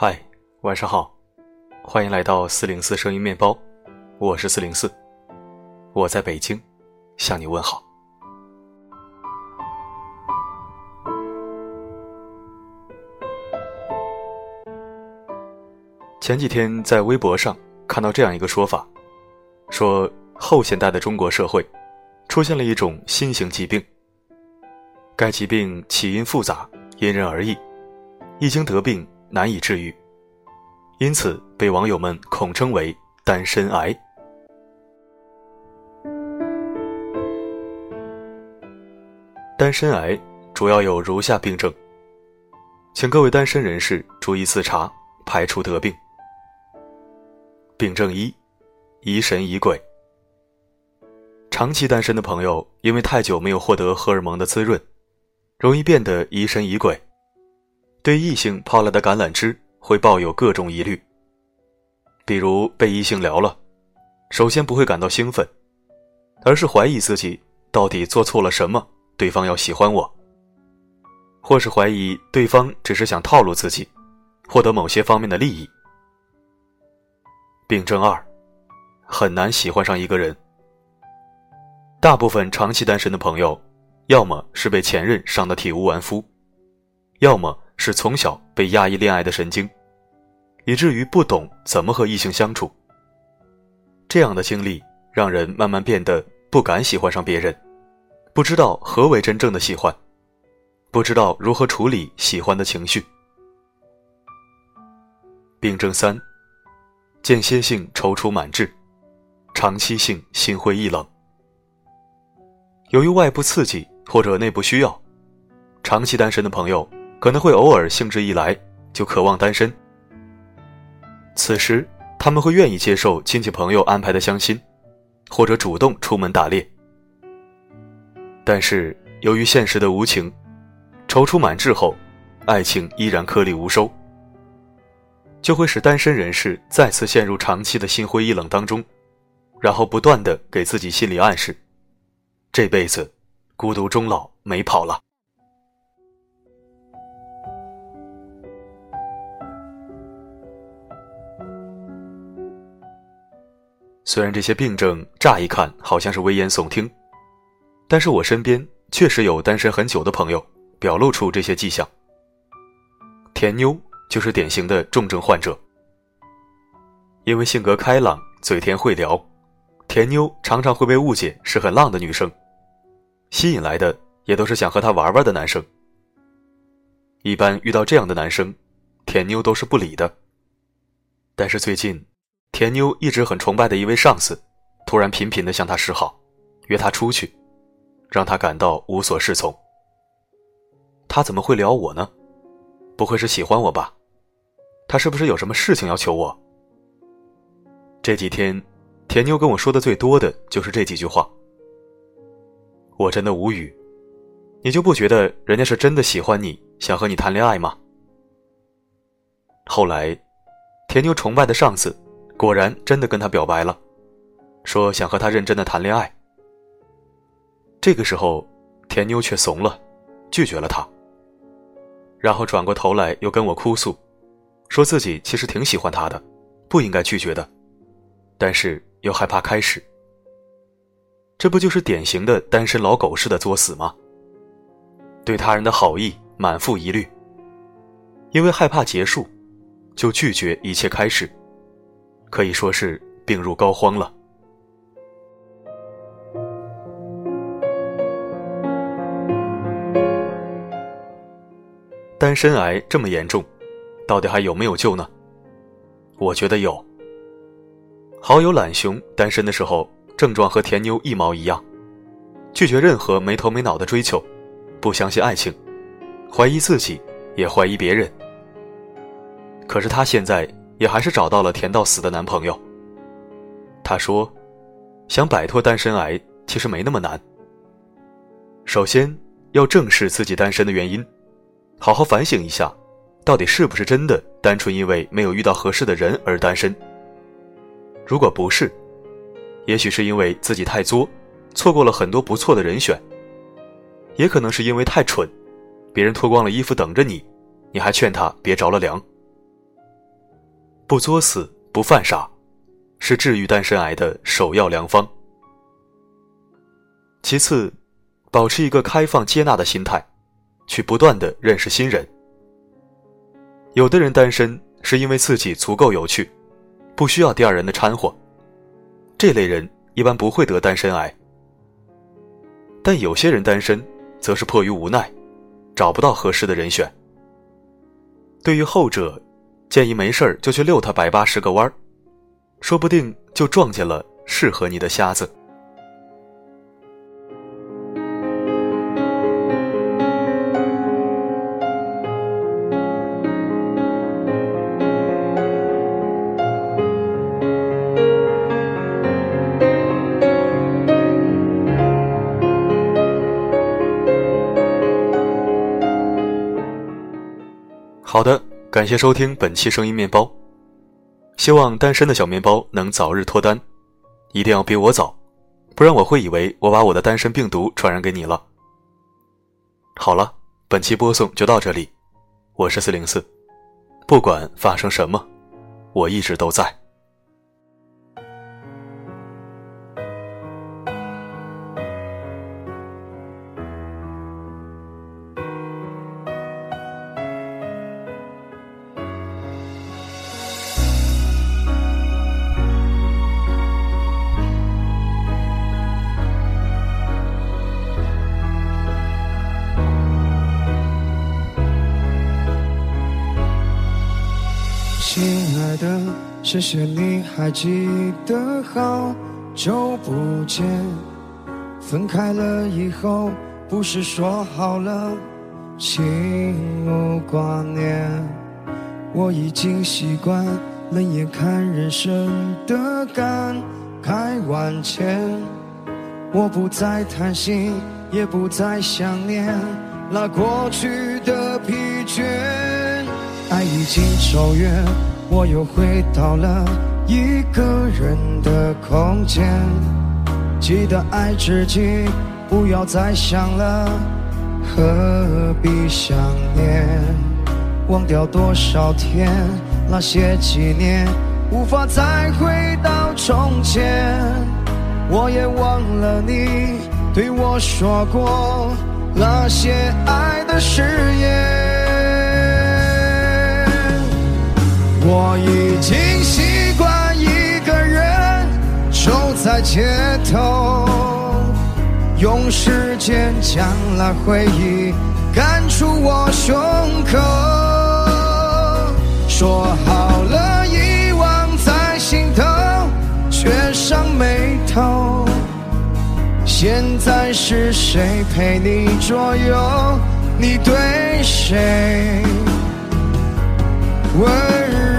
嗨，晚上好，欢迎来到四零四声音面包，我是四零四，我在北京向你问好。前几天在微博上看到这样一个说法，说后现代的中国社会出现了一种新型疾病，该疾病起因复杂，因人而异，一经得病。难以治愈，因此被网友们统称为“单身癌”。单身癌主要有如下病症，请各位单身人士注意自查，排除得病。病症一：疑神疑鬼。长期单身的朋友，因为太久没有获得荷尔蒙的滋润，容易变得疑神疑鬼。对异性抛来的橄榄枝会抱有各种疑虑，比如被异性聊了，首先不会感到兴奋，而是怀疑自己到底做错了什么，对方要喜欢我，或是怀疑对方只是想套路自己，获得某些方面的利益。病症二，很难喜欢上一个人。大部分长期单身的朋友，要么是被前任伤得体无完肤，要么。是从小被压抑恋爱的神经，以至于不懂怎么和异性相处。这样的经历让人慢慢变得不敢喜欢上别人，不知道何为真正的喜欢，不知道如何处理喜欢的情绪。病症三：间歇性踌躇满志，长期性心灰意冷。由于外部刺激或者内部需要，长期单身的朋友。可能会偶尔兴致一来就渴望单身，此时他们会愿意接受亲戚朋友安排的相亲，或者主动出门打猎。但是由于现实的无情，踌躇满志后，爱情依然颗粒无收，就会使单身人士再次陷入长期的心灰意冷当中，然后不断的给自己心理暗示：这辈子孤独终老没跑了。虽然这些病症乍一看好像是危言耸听，但是我身边确实有单身很久的朋友表露出这些迹象。甜妞就是典型的重症患者，因为性格开朗、嘴甜会聊，甜妞常常会被误解是很浪的女生，吸引来的也都是想和她玩玩的男生。一般遇到这样的男生，甜妞都是不理的。但是最近。甜妞一直很崇拜的一位上司，突然频频的向她示好，约她出去，让她感到无所适从。他怎么会聊我呢？不会是喜欢我吧？他是不是有什么事情要求我？这几天，甜妞跟我说的最多的就是这几句话。我真的无语。你就不觉得人家是真的喜欢你，想和你谈恋爱吗？后来，甜妞崇拜的上司。果然真的跟他表白了，说想和他认真的谈恋爱。这个时候，甜妞却怂了，拒绝了他。然后转过头来又跟我哭诉，说自己其实挺喜欢他的，不应该拒绝的，但是又害怕开始。这不就是典型的单身老狗式的作死吗？对他人的好意满腹疑虑，因为害怕结束，就拒绝一切开始。可以说是病入膏肓了。单身癌这么严重，到底还有没有救呢？我觉得有。好友懒熊单身的时候，症状和甜妞一毛一样，拒绝任何没头没脑的追求，不相信爱情，怀疑自己，也怀疑别人。可是他现在。也还是找到了甜到死的男朋友。他说：“想摆脱单身癌，其实没那么难。首先要正视自己单身的原因，好好反省一下，到底是不是真的单纯因为没有遇到合适的人而单身。如果不是，也许是因为自己太作，错过了很多不错的人选；也可能是因为太蠢，别人脱光了衣服等着你，你还劝他别着了凉。”不作死，不犯傻，是治愈单身癌的首要良方。其次，保持一个开放接纳的心态，去不断的认识新人。有的人单身是因为自己足够有趣，不需要第二人的掺和，这类人一般不会得单身癌。但有些人单身，则是迫于无奈，找不到合适的人选。对于后者，建议没事儿就去遛他百八十个弯儿，说不定就撞见了适合你的瞎子。好的，感谢收听本期声音面包。希望单身的小面包能早日脱单，一定要比我早，不然我会以为我把我的单身病毒传染给你了。好了，本期播送就到这里，我是四零四，不管发生什么，我一直都在。亲爱的，谢谢你还记得好久不见。分开了以后，不是说好了心无挂念。我已经习惯冷眼看人生的感慨万千。我不再贪心，也不再想念那过去的疲倦。爱已经走远，我又回到了一个人的空间。记得爱自己，不要再想了，何必想念？忘掉多少天，那些纪念，无法再回到从前。我也忘了你对我说过那些爱的誓言。已经习惯一个人走在街头，用时间将那回忆赶出我胸口。说好了遗忘在心头，却上眉头。现在是谁陪你左右？你对谁温柔？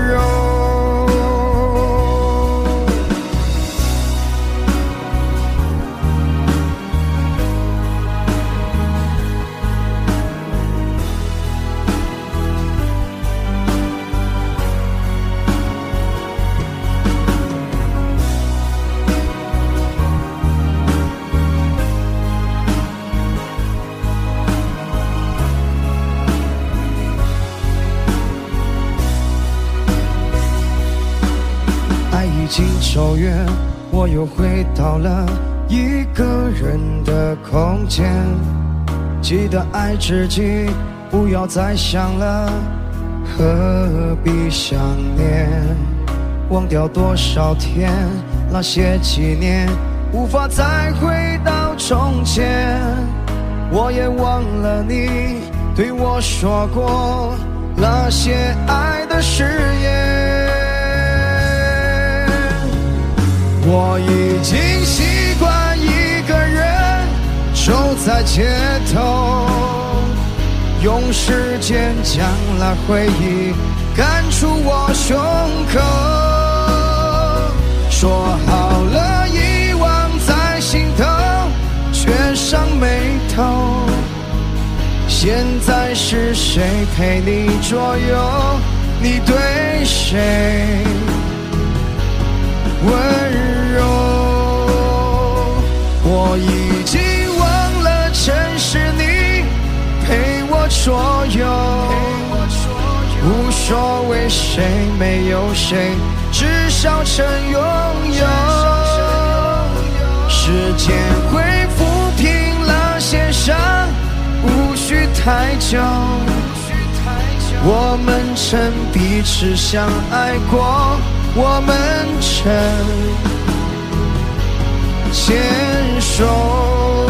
经走远，我又回到了一个人的空间。记得爱自己，不要再想了，何必想念？忘掉多少天，那些纪念，无法再回到从前。我也忘了你对我说过那些爱的誓言。我已经习惯一个人走在街头，用时间将那回忆赶出我胸口。说好了遗忘在心头，却上眉头。现在是谁陪你左右？你对谁谁没有谁，至少曾拥有。时间会抚平了些伤，无需太久。我们曾彼此相爱过，我们曾牵手。